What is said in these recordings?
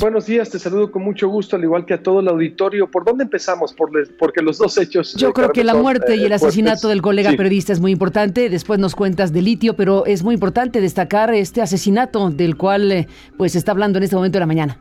Buenos días, te saludo con mucho gusto, al igual que a todo el auditorio. ¿Por dónde empezamos? Por porque los dos hechos. Yo creo que la muerte y el asesinato del colega periodista es muy importante. Después nos cuentas de litio, pero es muy importante destacar este asesinato del cual pues se está hablando en este momento de la mañana.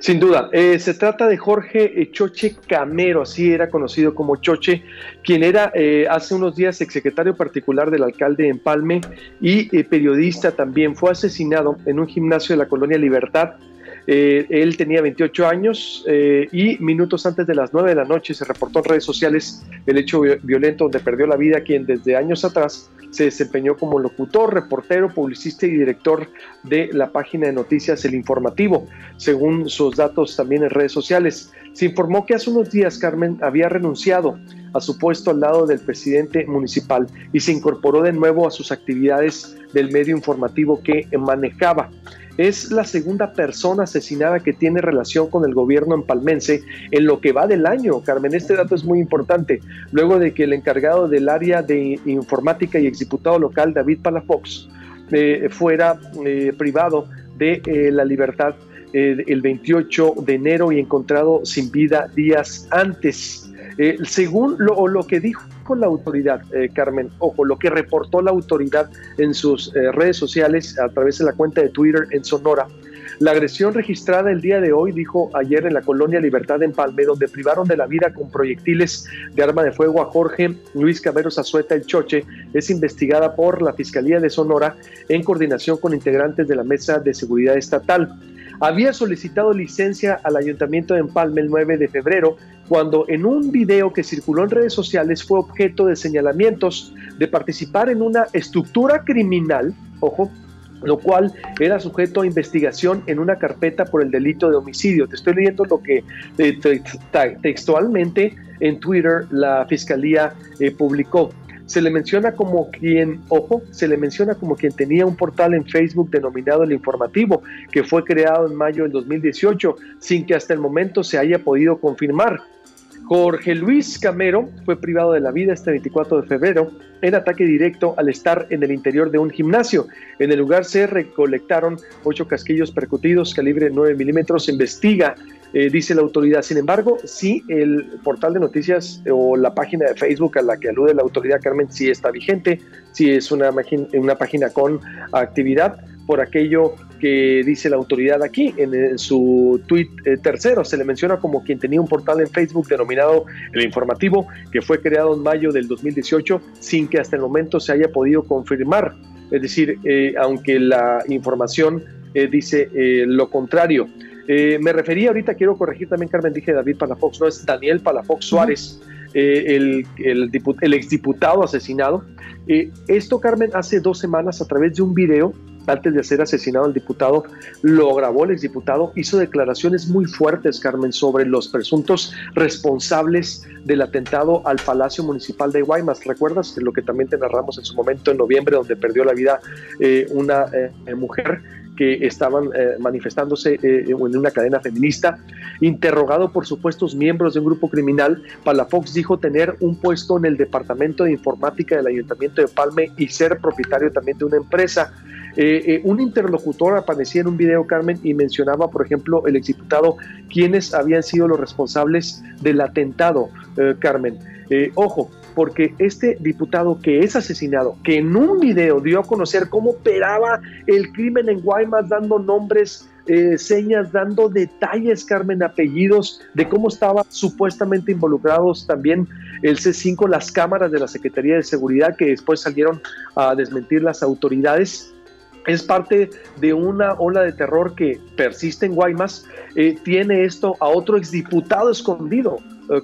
Sin duda, eh, se trata de Jorge eh, Choche Camero, así era conocido como Choche, quien era eh, hace unos días exsecretario particular del alcalde de Empalme y periodista también. Fue asesinado en un gimnasio de la colonia Libertad. Él tenía 28 años y minutos antes de las 9 de la noche se reportó en redes sociales el hecho violento donde perdió la vida quien desde años atrás se desempeñó como locutor, reportero, publicista y director de la página de noticias El Informativo, según sus datos también en redes sociales. Se informó que hace unos días Carmen había renunciado a su puesto al lado del presidente municipal y se incorporó de nuevo a sus actividades del medio informativo que manejaba. Es la segunda persona asesinada que tiene relación con el gobierno empalmense en lo que va del año. Carmen, este dato es muy importante. Luego de que el encargado del área de informática y exdiputado local, David Palafox, eh, fuera eh, privado de eh, la libertad el 28 de enero y encontrado sin vida días antes. según lo, lo que dijo la autoridad, eh, Carmen, ojo, lo que reportó la autoridad en sus eh, redes sociales a través de la cuenta de Twitter en Sonora. La agresión registrada el día de hoy, dijo ayer en la colonia Libertad en Palme, donde privaron de la vida con proyectiles de arma de fuego a Jorge Luis Camero Zazueta El Choche, es investigada por la Fiscalía de Sonora en coordinación con integrantes de la Mesa de Seguridad Estatal había solicitado licencia al ayuntamiento de Empalme el 9 de febrero, cuando en un video que circuló en redes sociales fue objeto de señalamientos de participar en una estructura criminal, ojo, lo cual era sujeto a investigación en una carpeta por el delito de homicidio. Te estoy leyendo lo que eh, textualmente en Twitter la fiscalía eh, publicó se le menciona como quien, ojo, se le menciona como quien tenía un portal en Facebook denominado El Informativo, que fue creado en mayo del 2018, sin que hasta el momento se haya podido confirmar. Jorge Luis Camero fue privado de la vida este 24 de febrero en ataque directo al estar en el interior de un gimnasio. En el lugar se recolectaron ocho casquillos percutidos calibre 9 milímetros. Investiga eh, dice la autoridad. Sin embargo, sí, el portal de noticias o la página de Facebook a la que alude la autoridad Carmen sí está vigente, sí es una, página con actividad por aquello que dice la autoridad aquí en, su tweet eh, tercero. Se le menciona como quien tenía un portal en Facebook denominado El Informativo, que fue creado en mayo del 2018 sin que hasta el momento se haya podido confirmar. Es decir, eh, aunque la información dice lo contrario. Eh, me refería ahorita, quiero corregir también, Carmen, dije David Palafox, no es Daniel Palafox Suárez, eh, el, el, el, exdiputado asesinado. Eh, esto, Carmen, hace dos semanas a través de un video, antes de ser asesinado el diputado, lo grabó el exdiputado, hizo declaraciones muy fuertes, Carmen, sobre los presuntos responsables del atentado al Palacio Municipal de Guaymas. ¿Recuerdas lo que también te narramos en su momento en noviembre, donde perdió la vida una mujer? Que estaban eh, manifestándose eh, en una cadena feminista. Interrogado por supuestos miembros de un grupo criminal, Palafox dijo tener un puesto en el Departamento de Informática del Ayuntamiento de Palme y ser propietario también de una empresa. Eh, un interlocutor aparecía en un video, Carmen, y mencionaba, por ejemplo, el exdiputado, quienes habían sido los responsables del atentado, Carmen. ojo, porque este diputado que es asesinado, que en un video dio a conocer cómo operaba el crimen en Guaymas, dando nombres, eh, señas, dando detalles, Carmen, apellidos, de cómo estaban supuestamente involucrados también el C5, las cámaras de la Secretaría de Seguridad, que después salieron a desmentir las autoridades es parte de una ola de terror que persiste en Guaymas. Eh, tiene esto a otro exdiputado escondido,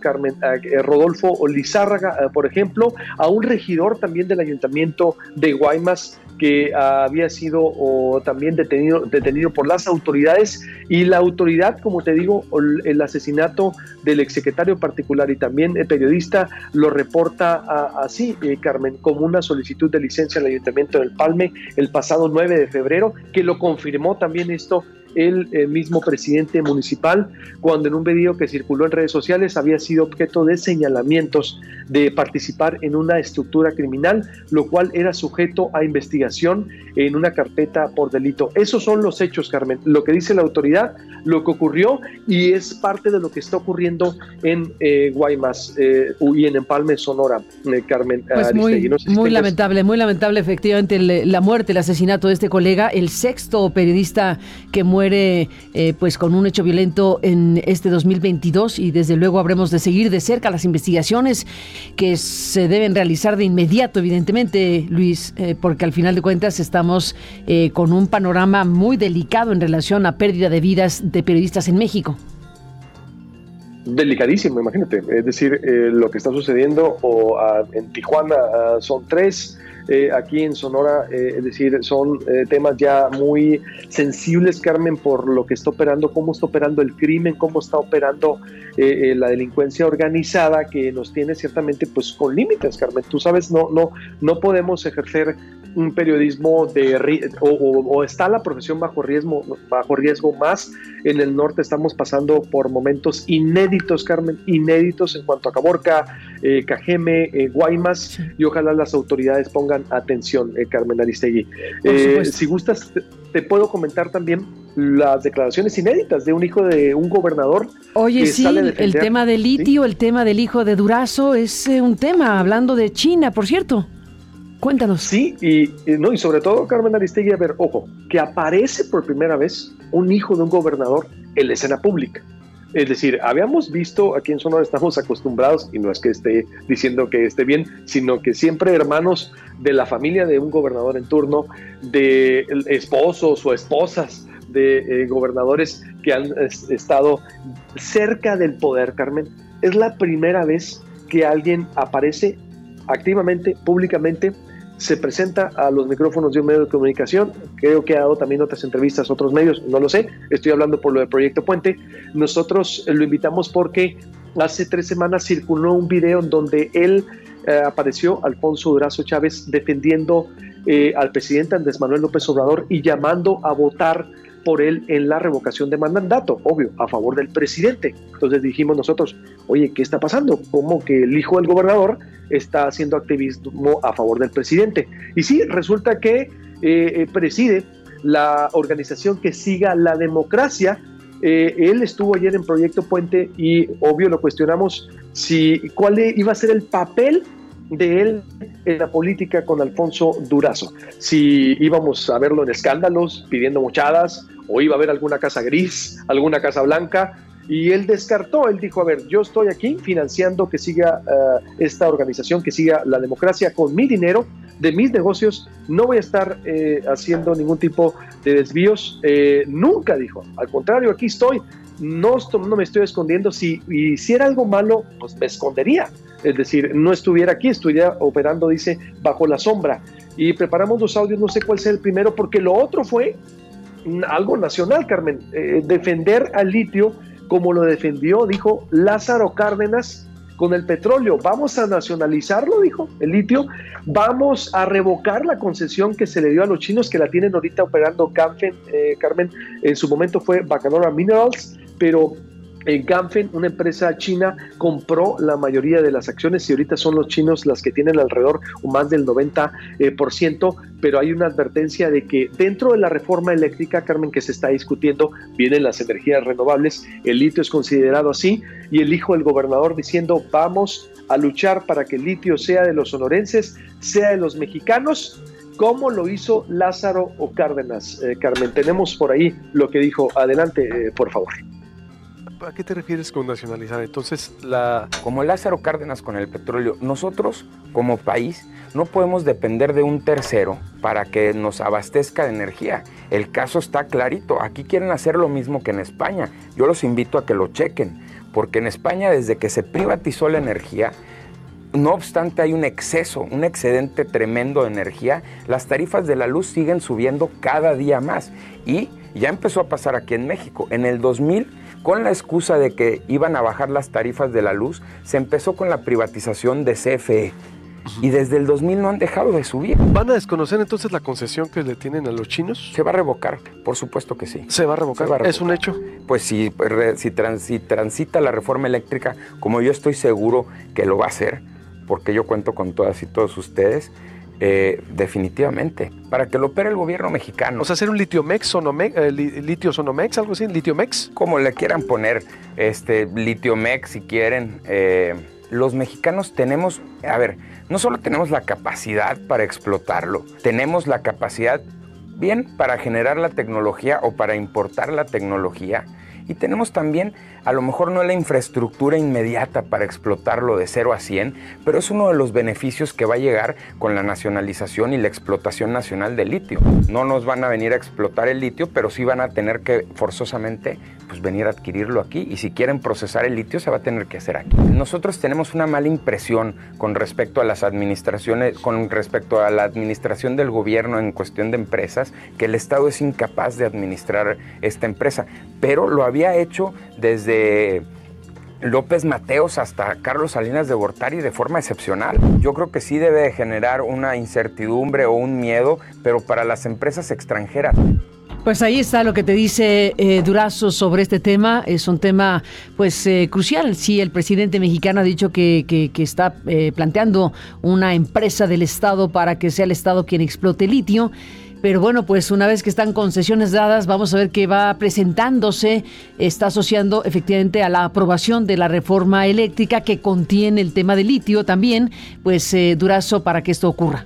Carmen, eh, Rodolfo Lizárraga, eh, por ejemplo, a un regidor también del ayuntamiento de Guaymas que había sido también detenido, detenido por las autoridades y la autoridad, como te digo, el asesinato del exsecretario particular y también el periodista lo reporta así, Carmen, como una solicitud de licencia al ayuntamiento del Palme el pasado 9 de febrero, que lo confirmó también esto el, mismo presidente municipal, cuando en un video que circuló en redes sociales había sido objeto de señalamientos de participar en una estructura criminal, lo cual era sujeto a investigación en una carpeta por delito. Esos son los hechos, Carmen, lo que dice la autoridad, lo que ocurrió y es parte de lo que está ocurriendo en eh, Guaymas eh, y en Empalme, Sonora, eh, Carmen. Pues muy, muy lamentable, muy lamentable efectivamente la muerte, el asesinato de este colega, el sexto periodista que muere eh, pues con un hecho violento en este 2022 y desde luego habremos de seguir de cerca las investigaciones que se deben realizar de inmediato, evidentemente, Luis, eh, porque al final de cuentas estamos eh, con un panorama muy delicado en relación a pérdida de vidas de periodistas en México delicadísimo, imagínate. Es decir, lo que está sucediendo o, en Tijuana son tres, eh, aquí en Sonora, eh, es decir, son eh, temas ya muy sensibles, Carmen, por lo que está operando, cómo está operando el crimen, cómo está operando la delincuencia organizada, que nos tiene ciertamente pues con límites, Carmen. Tú sabes, no, no, no podemos ejercer un periodismo de o, o, está la profesión bajo riesgo, bajo riesgo más. En el norte estamos pasando por momentos inéditos, Carmen, inéditos en cuanto a Caborca, Cajeme, Guaymas, y ojalá las autoridades pongan atención, eh, Carmen Aristegui. Eh, si gustas, te, puedo comentar también las declaraciones inéditas de un hijo de un gobernador. Oye, sí, el tema del litio, el tema del hijo de Durazo, es un tema, hablando de China, por cierto. Cuéntanos. Sí, y, no, y sobre todo, Carmen Aristegui, a ver, ojo, que aparece por primera vez un hijo de un gobernador en la escena pública. Es decir, habíamos visto, aquí en Sonora estamos acostumbrados, y no es que esté diciendo que esté bien, sino que siempre hermanos de la familia de un gobernador en turno, de esposos o esposas de eh, gobernadores que han estado cerca del poder, Carmen. Es la primera vez que alguien aparece activamente, públicamente, se presenta a los micrófonos de un medio de comunicación, creo que ha dado también otras entrevistas a otros medios, no lo sé, estoy hablando por lo de Proyecto Puente, nosotros lo invitamos porque hace tres semanas circuló un video en donde él eh, apareció, Alfonso Durazo Chávez, defendiendo eh, al presidente Andrés Manuel López Obrador y llamando a votar por él en la revocación de mandato, obvio, a favor del presidente. Entonces dijimos nosotros, oye, ¿qué está pasando? ¿Cómo que el hijo del gobernador está haciendo activismo a favor del presidente? Y sí, resulta que eh, eh, preside la organización que siga la democracia. Eh, él estuvo ayer en Proyecto Puente y obvio lo cuestionamos si cuál iba a ser el papel de él en la política con Alfonso Durazo. Si íbamos a verlo en escándalos, pidiendo mochadas, o iba a haber alguna casa gris, alguna casa blanca, y él descartó, él dijo, a ver, yo estoy aquí financiando que siga eh, esta organización, que siga la democracia con mi dinero, de mis negocios, no voy a estar eh, haciendo ningún tipo de desvíos, eh, nunca dijo, al contrario, aquí estoy, no, no me estoy escondiendo, si hiciera algo malo, pues me escondería, es decir, no estuviera aquí, estuviera operando, dice, bajo la sombra. Y preparamos los audios, no sé cuál sea el primero, porque lo otro fue algo nacional, Carmen, eh, defender al litio como lo defendió, dijo Lázaro Cárdenas con el petróleo. Vamos a nacionalizarlo, dijo el litio. Vamos a revocar la concesión que se le dio a los chinos que la tienen ahorita operando Carmen, eh, Carmen en su momento fue Bacanora Minerals, pero en Ganfen, una empresa china, compró la mayoría de las acciones y ahorita son los chinos las que tienen alrededor o más del 90%, eh, pero hay una advertencia de que dentro de la reforma eléctrica, Carmen, que se está discutiendo, vienen las energías renovables, el litio es considerado así y el hijo del gobernador diciendo vamos a luchar para que el litio sea de los sonorenses, sea de los mexicanos, como lo hizo Lázaro o Cárdenas. Eh, Carmen, tenemos por ahí lo que dijo. Adelante, eh, por favor. ¿A qué te refieres con nacionalizar? Entonces, la... Como Lázaro Cárdenas con el petróleo, nosotros como país no podemos depender de un tercero para que nos abastezca de energía. El caso está clarito. Aquí quieren hacer lo mismo que en España. Yo los invito a que lo chequen, porque en España desde que se privatizó la energía, no obstante hay un exceso, un excedente tremendo de energía, las tarifas de la luz siguen subiendo cada día más. Y ya empezó a pasar aquí en México. En el 2000 con la excusa de que iban a bajar las tarifas de la luz, se empezó con la privatización de CFE. y desde el 2000 no han dejado de subir. ¿Van a desconocer entonces la concesión que le tienen a los chinos? Se va a revocar, por supuesto que sí. ¿Se va a revocar? ¿Es un hecho? Pues si, si, si transita la reforma eléctrica, como yo estoy seguro que lo va a hacer, porque yo cuento con todas y todos ustedes, eh, definitivamente, para que lo opere el gobierno mexicano. O sea, hacer un litio-mex, sonomex, eh, litio sonomex, algo así, litio-mex. Como le quieran poner, este, litio-mex si quieren. Eh, los mexicanos tenemos, a ver, no solo tenemos la capacidad para explotarlo, tenemos la capacidad bien para generar la tecnología o para importar la tecnología y tenemos también a lo mejor no la infraestructura inmediata para explotarlo de 0 a 100, pero es uno de los beneficios que va a llegar con la nacionalización y la explotación nacional del litio. No nos van a venir a explotar el litio, pero sí van a tener que forzosamente pues, venir a adquirirlo aquí y si quieren procesar el litio se va a tener que hacer aquí. Nosotros tenemos una mala impresión con respecto a las administraciones, con respecto a la administración del gobierno en cuestión de empresas, que el Estado es incapaz de administrar esta empresa, pero lo había hecho desde López Mateos hasta Carlos Salinas de Gortari de forma excepcional. Yo creo que sí debe generar una incertidumbre o un miedo, pero para las empresas extranjeras. Pues ahí está lo que te dice eh, Durazo sobre este tema. Es un tema pues eh, crucial. Sí, el presidente mexicano ha dicho que, que, está eh, planteando una empresa del Estado para que sea el Estado quien explote litio. Pero bueno, pues una vez que están concesiones dadas, vamos a ver qué va presentándose. Está asociando efectivamente a la aprobación de la reforma eléctrica que contiene el tema de litio también, pues eh, Durazo para que esto ocurra.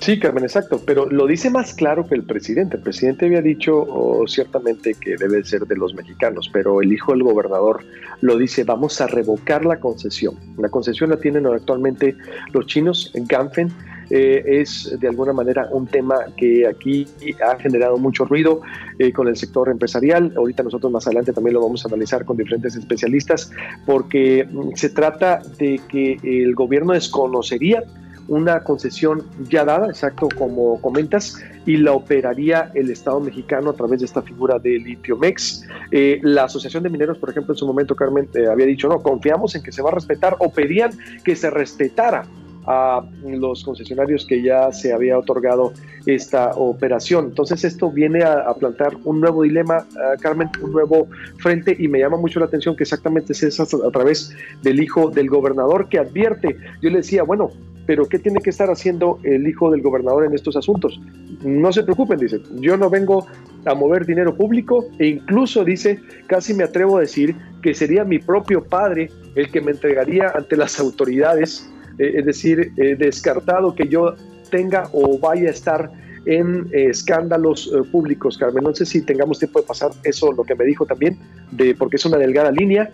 Sí, Carmen, exacto, pero lo dice más claro que el presidente. El presidente había dicho oh, ciertamente que debe ser de los mexicanos, pero el hijo del gobernador lo dice, vamos a revocar la concesión. La concesión la tienen actualmente los chinos, en Ganfen, eh, es de alguna manera un tema que aquí ha generado mucho ruido eh, con el sector empresarial. Ahorita nosotros más adelante también lo vamos a analizar con diferentes especialistas porque mm, se trata de que el gobierno desconocería una concesión ya dada, exacto como comentas, y la operaría el Estado mexicano a través de esta figura de Litiomex. Eh, la Asociación de Mineros, por ejemplo, en su momento, Carmen, había dicho, no, confiamos en que se va a respetar o pedían que se respetara a los concesionarios que ya se había otorgado esta operación. Entonces esto viene a, plantear un nuevo dilema, Carmen, un nuevo frente y me llama mucho la atención que exactamente es eso a través del hijo del gobernador que advierte. Yo le decía, bueno, pero ¿qué tiene que estar haciendo el hijo del gobernador en estos asuntos? No se preocupen, dice, yo no vengo a mover dinero público e incluso dice, casi me atrevo a decir que sería mi propio padre el que me entregaría ante las autoridades eh, es decir, eh, descartado que yo tenga o vaya a estar en eh, escándalos públicos, Carmen. No sé si tengamos tiempo de pasar eso, lo que me dijo también, de porque es una delgada línea,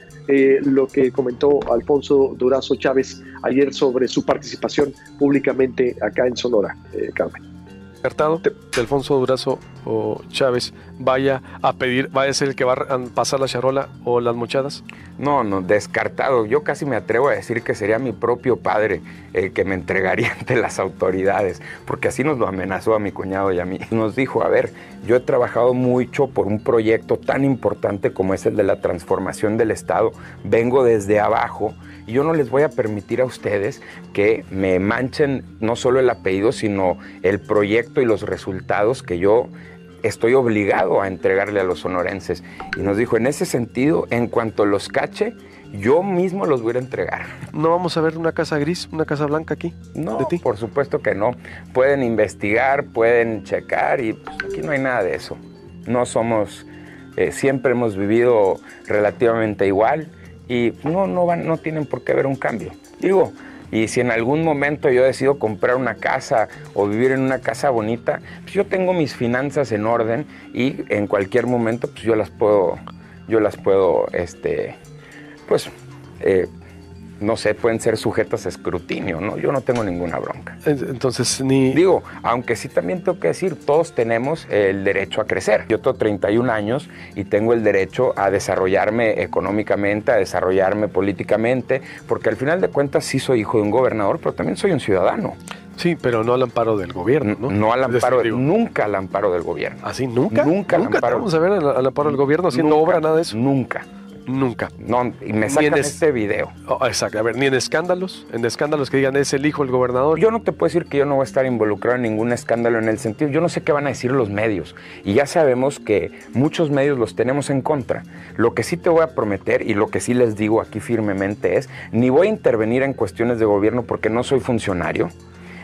lo que comentó Alfonso Durazo Chávez ayer sobre su participación públicamente acá en Sonora, Carmen descartado que Alfonso Durazo o Chávez vaya a pedir, vaya a ser el que va a pasar la charola o las mochadas? No, no, descartado. Yo casi me atrevo a decir que sería mi propio padre el que me entregaría ante las autoridades, porque así nos lo amenazó a mi cuñado y a mí. Nos dijo, a ver, yo he trabajado mucho por un proyecto tan importante como es el de la transformación del Estado. Vengo desde abajo y yo no les voy a permitir a ustedes que me manchen no solo el apellido, sino el proyecto y los resultados que yo estoy obligado a entregarle a los sonorenses. Y nos dijo, en ese sentido, en cuanto los cache, yo mismo los voy a entregar. ¿No vamos a ver una casa gris, una casa blanca aquí? No, de ti? por supuesto que no. Pueden investigar, pueden checar y pues, aquí no hay nada de eso. No somos, eh, siempre hemos vivido relativamente igual y no, no, van, no tienen por qué haber un cambio. Digo, y si en algún momento yo decido comprar una casa o vivir en una casa bonita, pues yo tengo mis finanzas en orden y en cualquier momento pues yo las puedo, yo las puedo, este, pues, eh, no sé, pueden ser sujetas a escrutinio, ¿no? Yo no tengo ninguna bronca. Entonces, ni... Digo, aunque sí también tengo que decir, todos tenemos el derecho a crecer. Yo tengo 31 años y tengo el derecho a desarrollarme económicamente, a desarrollarme políticamente, porque al final de cuentas sí soy hijo de un gobernador, pero también soy un ciudadano. Sí, pero no al amparo del gobierno, ¿no? No al amparo, nunca al amparo del gobierno. ¿Así? ¿Ah, ¿Nunca? Nunca, ¿Nunca al amparo. Vamos a ver al, amparo del gobierno haciendo obra, nada de eso. Nunca Nunca. No, y me sacan este video. Oh, exacto, a ver, ni en escándalos, en escándalos que digan es el hijo del gobernador. Yo no te puedo decir que yo no voy a estar involucrado en ningún escándalo en el sentido, yo no sé qué van a decir los medios. Y ya sabemos que muchos medios los tenemos en contra. Lo que sí te voy a prometer y lo que sí les digo aquí firmemente es, ni voy a intervenir en cuestiones de gobierno porque no soy funcionario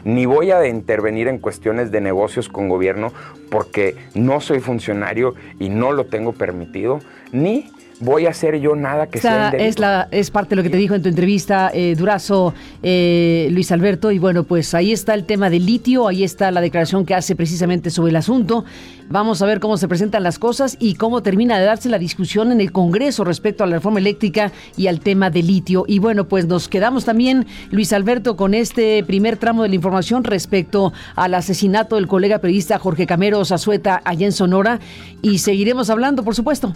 ni voy a intervenir en cuestiones de negocios con gobierno porque no soy funcionario y no lo tengo permitido, ni voy a hacer yo nada que sea es la es parte de lo que te dijo en tu entrevista eh, Durazo eh, Luis Alberto y bueno pues ahí está el tema del litio ahí está la declaración que hace precisamente sobre el asunto. Vamos a ver cómo se presentan las cosas y cómo termina de darse la discusión en el Congreso respecto a la reforma eléctrica y al tema del litio. Y bueno pues nos quedamos también Luis Alberto con este primer tramo de la información respecto al asesinato del colega periodista Jorge Camero Zazueta allá en Sonora. Y seguiremos hablando por supuesto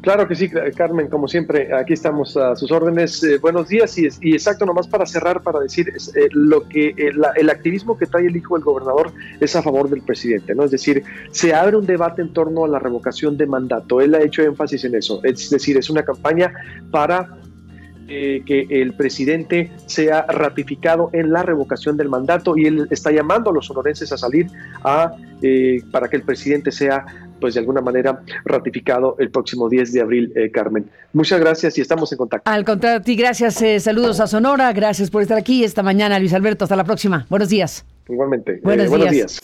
Claro que sí, Carmen, como siempre, aquí estamos a sus órdenes. Eh, buenos días y, exacto, nomás para cerrar, para decir eh, lo que eh, el activismo que trae el hijo del gobernador es a favor del presidente, ¿no? Es decir, se abre un debate en torno a la revocación de mandato. Él ha hecho énfasis en eso. Es decir, es una campaña para que el presidente sea ratificado en la revocación del mandato y él está llamando a los sonorenses a salir a, para que el presidente sea pues de alguna manera ratificado el próximo 10 de abril, eh, Carmen. Muchas gracias y estamos en contacto. Al contrario, a ti, gracias. Eh, saludos a Sonora. Gracias por estar aquí esta mañana, Luis Alberto. Hasta la próxima. Buenos días. Igualmente. Buenos, eh, buenos días.